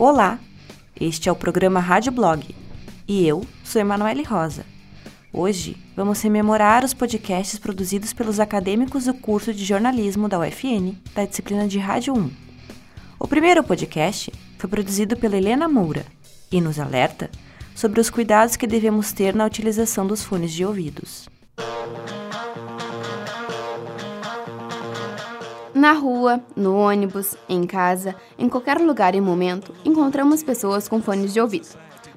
Olá, este é o programa Rádio Blog e eu sou Emanuele Rosa. Hoje vamos rememorar os podcasts produzidos pelos acadêmicos do curso de jornalismo da UFN, da disciplina de Rádio 1. O primeiro podcast foi produzido pela Helena Moura e nos alerta sobre os cuidados que devemos ter na utilização dos fones de ouvidos. Na rua, no ônibus, em casa, em qualquer lugar e momento, encontramos pessoas com fones de ouvido.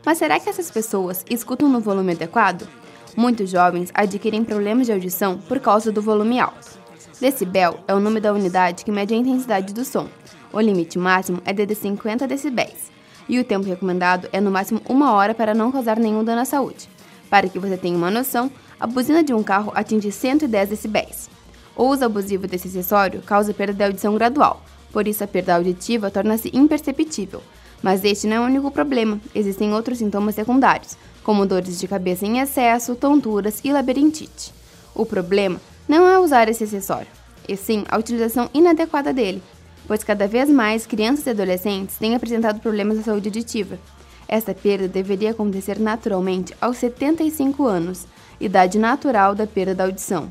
Mas será que essas pessoas escutam no volume adequado? Muitos jovens adquirem problemas de audição por causa do volume alto. Decibel é o nome da unidade que mede a intensidade do som. O limite máximo é de 50 decibéis. E o tempo recomendado é no máximo uma hora para não causar nenhum dano à saúde. Para que você tenha uma noção, a buzina de um carro atinge 110 decibéis. O uso abusivo desse acessório causa perda de audição gradual, por isso a perda auditiva torna-se imperceptível. Mas este não é o único problema, existem outros sintomas secundários, como dores de cabeça em excesso, tonturas e labirintite. O problema não é usar esse acessório, e sim a utilização inadequada dele, pois cada vez mais crianças e adolescentes têm apresentado problemas de saúde auditiva. Esta perda deveria acontecer naturalmente aos 75 anos, idade natural da perda da audição.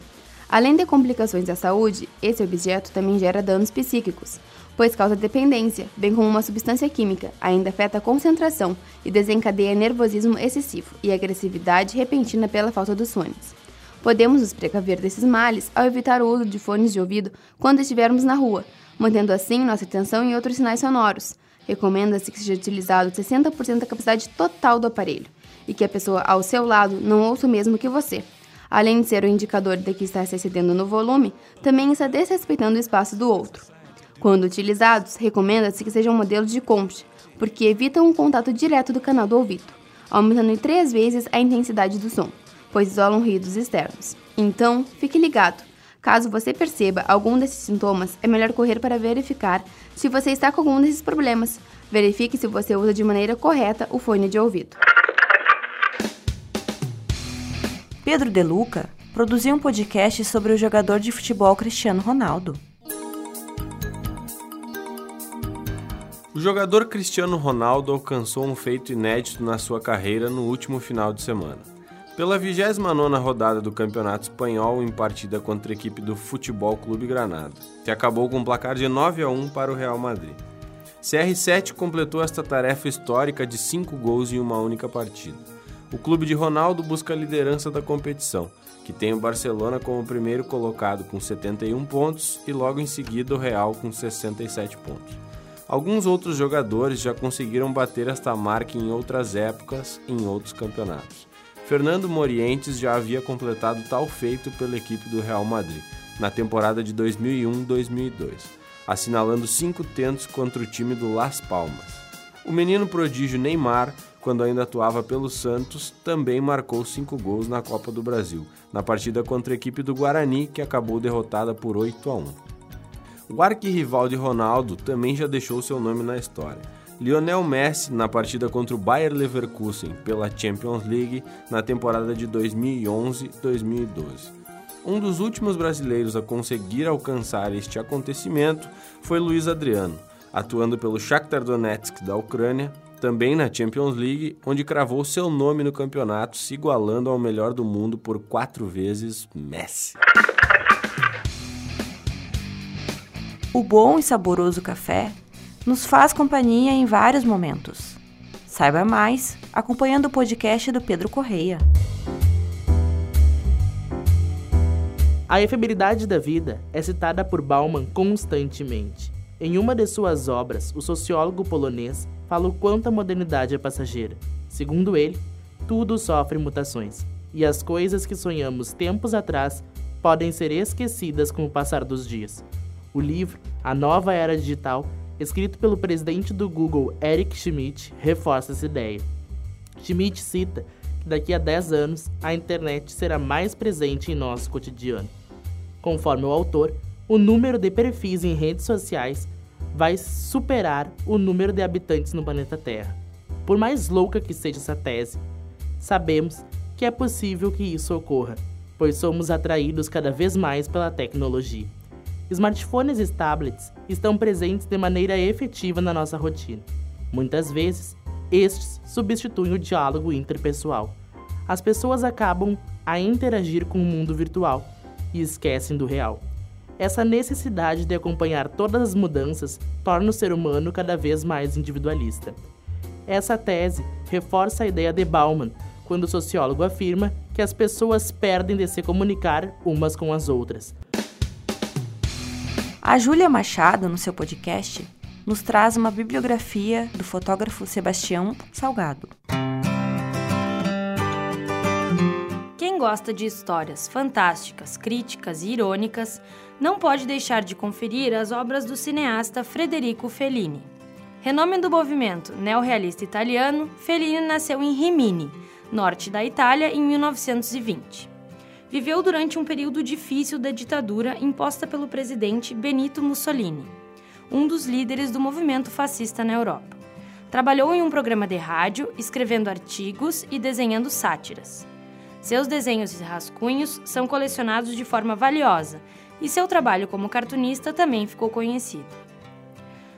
Além de complicações à saúde, esse objeto também gera danos psíquicos, pois causa dependência, bem como uma substância química, ainda afeta a concentração e desencadeia nervosismo excessivo e agressividade repentina pela falta dos fones. Podemos nos precaver desses males ao evitar o uso de fones de ouvido quando estivermos na rua, mantendo assim nossa atenção em outros sinais sonoros. Recomenda-se que seja utilizado 60% da capacidade total do aparelho e que a pessoa ao seu lado não ouça o mesmo que você. Além de ser o indicador de que está se excedendo no volume, também está desrespeitando o espaço do outro. Quando utilizados, recomenda-se que sejam modelos de concha, porque evitam um contato direto do canal do ouvido, aumentando em três vezes a intensidade do som, pois isolam ruídos externos. Então, fique ligado! Caso você perceba algum desses sintomas, é melhor correr para verificar se você está com algum desses problemas. Verifique se você usa de maneira correta o fone de ouvido. Pedro De Luca produziu um podcast sobre o jogador de futebol Cristiano Ronaldo. O jogador Cristiano Ronaldo alcançou um feito inédito na sua carreira no último final de semana. Pela 29ª rodada do Campeonato Espanhol em partida contra a equipe do Futebol Clube Granada, que acabou com um placar de 9 a 1 para o Real Madrid. CR7 completou esta tarefa histórica de 5 gols em uma única partida. O clube de Ronaldo busca a liderança da competição, que tem o Barcelona como primeiro colocado com 71 pontos e logo em seguida o Real com 67 pontos. Alguns outros jogadores já conseguiram bater esta marca em outras épocas em outros campeonatos. Fernando Morientes já havia completado tal feito pela equipe do Real Madrid na temporada de 2001-2002, assinalando cinco tentos contra o time do Las Palmas. O menino prodígio Neymar, quando ainda atuava pelo Santos, também marcou cinco gols na Copa do Brasil, na partida contra a equipe do Guarani, que acabou derrotada por 8 a 1. O arquirrival de Ronaldo também já deixou seu nome na história. Lionel Messi na partida contra o Bayer Leverkusen pela Champions League na temporada de 2011-2012. Um dos últimos brasileiros a conseguir alcançar este acontecimento foi Luiz Adriano, atuando pelo Shakhtar Donetsk da Ucrânia, também na Champions League, onde cravou seu nome no campeonato, se igualando ao melhor do mundo por quatro vezes Messi. O bom e saboroso café nos faz companhia em vários momentos. Saiba mais acompanhando o podcast do Pedro Correia. A efemeridade da vida é citada por Bauman constantemente. Em uma de suas obras, o sociólogo polonês fala o quanto a modernidade é passageira. Segundo ele, tudo sofre mutações, e as coisas que sonhamos tempos atrás podem ser esquecidas com o passar dos dias. O livro A Nova Era Digital escrito pelo presidente do Google, Eric Schmidt, reforça essa ideia. Schmidt cita que daqui a 10 anos a internet será mais presente em nosso cotidiano. Conforme o autor, o número de perfis em redes sociais vai superar o número de habitantes no planeta Terra. Por mais louca que seja essa tese, sabemos que é possível que isso ocorra, pois somos atraídos cada vez mais pela tecnologia. Smartphones e tablets estão presentes de maneira efetiva na nossa rotina. Muitas vezes, estes substituem o diálogo interpessoal. As pessoas acabam a interagir com o mundo virtual e esquecem do real. Essa necessidade de acompanhar todas as mudanças torna o ser humano cada vez mais individualista. Essa tese reforça a ideia de Bauman, quando o sociólogo afirma que as pessoas perdem de se comunicar umas com as outras. A Júlia Machado, no seu podcast, nos traz uma bibliografia do fotógrafo Sebastião Salgado. Gosta de histórias fantásticas, críticas e irônicas não pode deixar de conferir as obras do cineasta Federico Fellini. Renome do movimento neorrealista italiano, Fellini nasceu em Rimini, norte da Itália, em 1920. Viveu durante um período difícil da ditadura imposta pelo presidente Benito Mussolini, um dos líderes do movimento fascista na Europa. Trabalhou em um programa de rádio, escrevendo artigos e desenhando sátiras. Seus desenhos e rascunhos são colecionados de forma valiosa e seu trabalho como cartunista também ficou conhecido.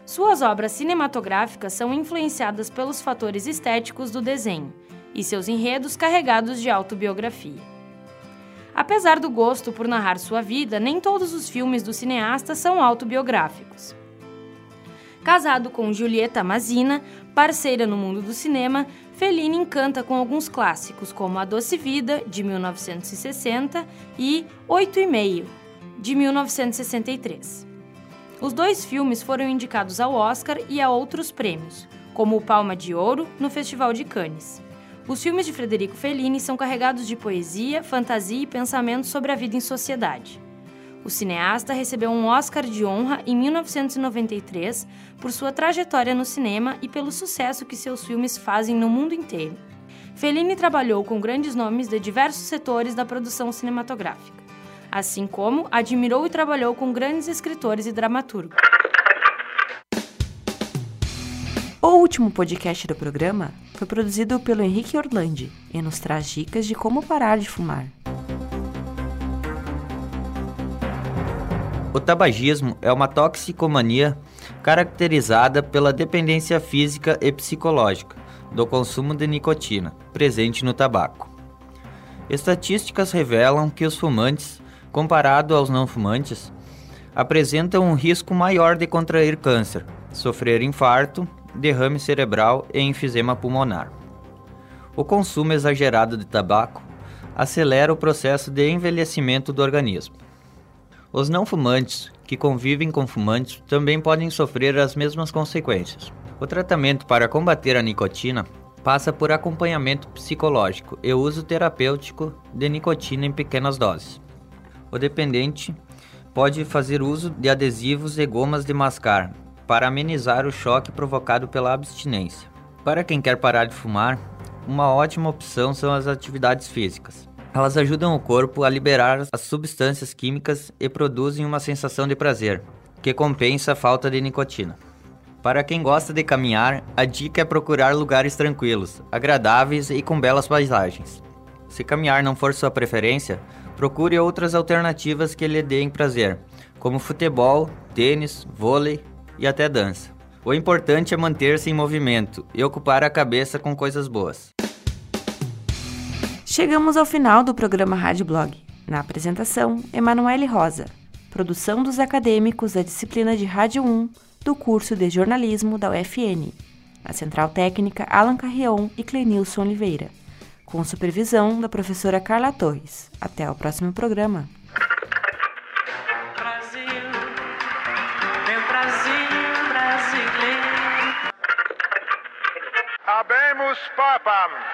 Suas obras cinematográficas são influenciadas pelos fatores estéticos do desenho e seus enredos carregados de autobiografia. Apesar do gosto por narrar sua vida, nem todos os filmes do cineasta são autobiográficos. Casado com Julieta Mazina, parceira no mundo do cinema, Fellini encanta com alguns clássicos como A Doce Vida, de 1960, e Oito e Meio, de 1963. Os dois filmes foram indicados ao Oscar e a outros prêmios, como o Palma de Ouro no Festival de Cannes. Os filmes de Frederico Fellini são carregados de poesia, fantasia e pensamentos sobre a vida em sociedade. O cineasta recebeu um Oscar de honra em 1993 por sua trajetória no cinema e pelo sucesso que seus filmes fazem no mundo inteiro. Fellini trabalhou com grandes nomes de diversos setores da produção cinematográfica, assim como admirou e trabalhou com grandes escritores e dramaturgos. O último podcast do programa foi produzido pelo Henrique Orlandi e nos traz dicas de como parar de fumar. O tabagismo é uma toxicomania caracterizada pela dependência física e psicológica do consumo de nicotina presente no tabaco. Estatísticas revelam que os fumantes, comparado aos não fumantes, apresentam um risco maior de contrair câncer, sofrer infarto, derrame cerebral e enfisema pulmonar. O consumo exagerado de tabaco acelera o processo de envelhecimento do organismo. Os não fumantes, que convivem com fumantes, também podem sofrer as mesmas consequências. O tratamento para combater a nicotina passa por acompanhamento psicológico e uso terapêutico de nicotina em pequenas doses. O dependente pode fazer uso de adesivos e gomas de mascar para amenizar o choque provocado pela abstinência. Para quem quer parar de fumar, uma ótima opção são as atividades físicas. Elas ajudam o corpo a liberar as substâncias químicas e produzem uma sensação de prazer, que compensa a falta de nicotina. Para quem gosta de caminhar, a dica é procurar lugares tranquilos, agradáveis e com belas paisagens. Se caminhar não for sua preferência, procure outras alternativas que lhe deem prazer, como futebol, tênis, vôlei e até dança. O importante é manter-se em movimento e ocupar a cabeça com coisas boas. Chegamos ao final do programa Rádio Blog. Na apresentação, Emanuele Rosa. Produção dos acadêmicos da disciplina de Rádio 1 do curso de jornalismo da UFN. Na central técnica, Alan Carrion e Clenilson Oliveira. Com supervisão da professora Carla Torres. Até o próximo programa. Brasil, meu Brasil brasileiro. Habemus Papam.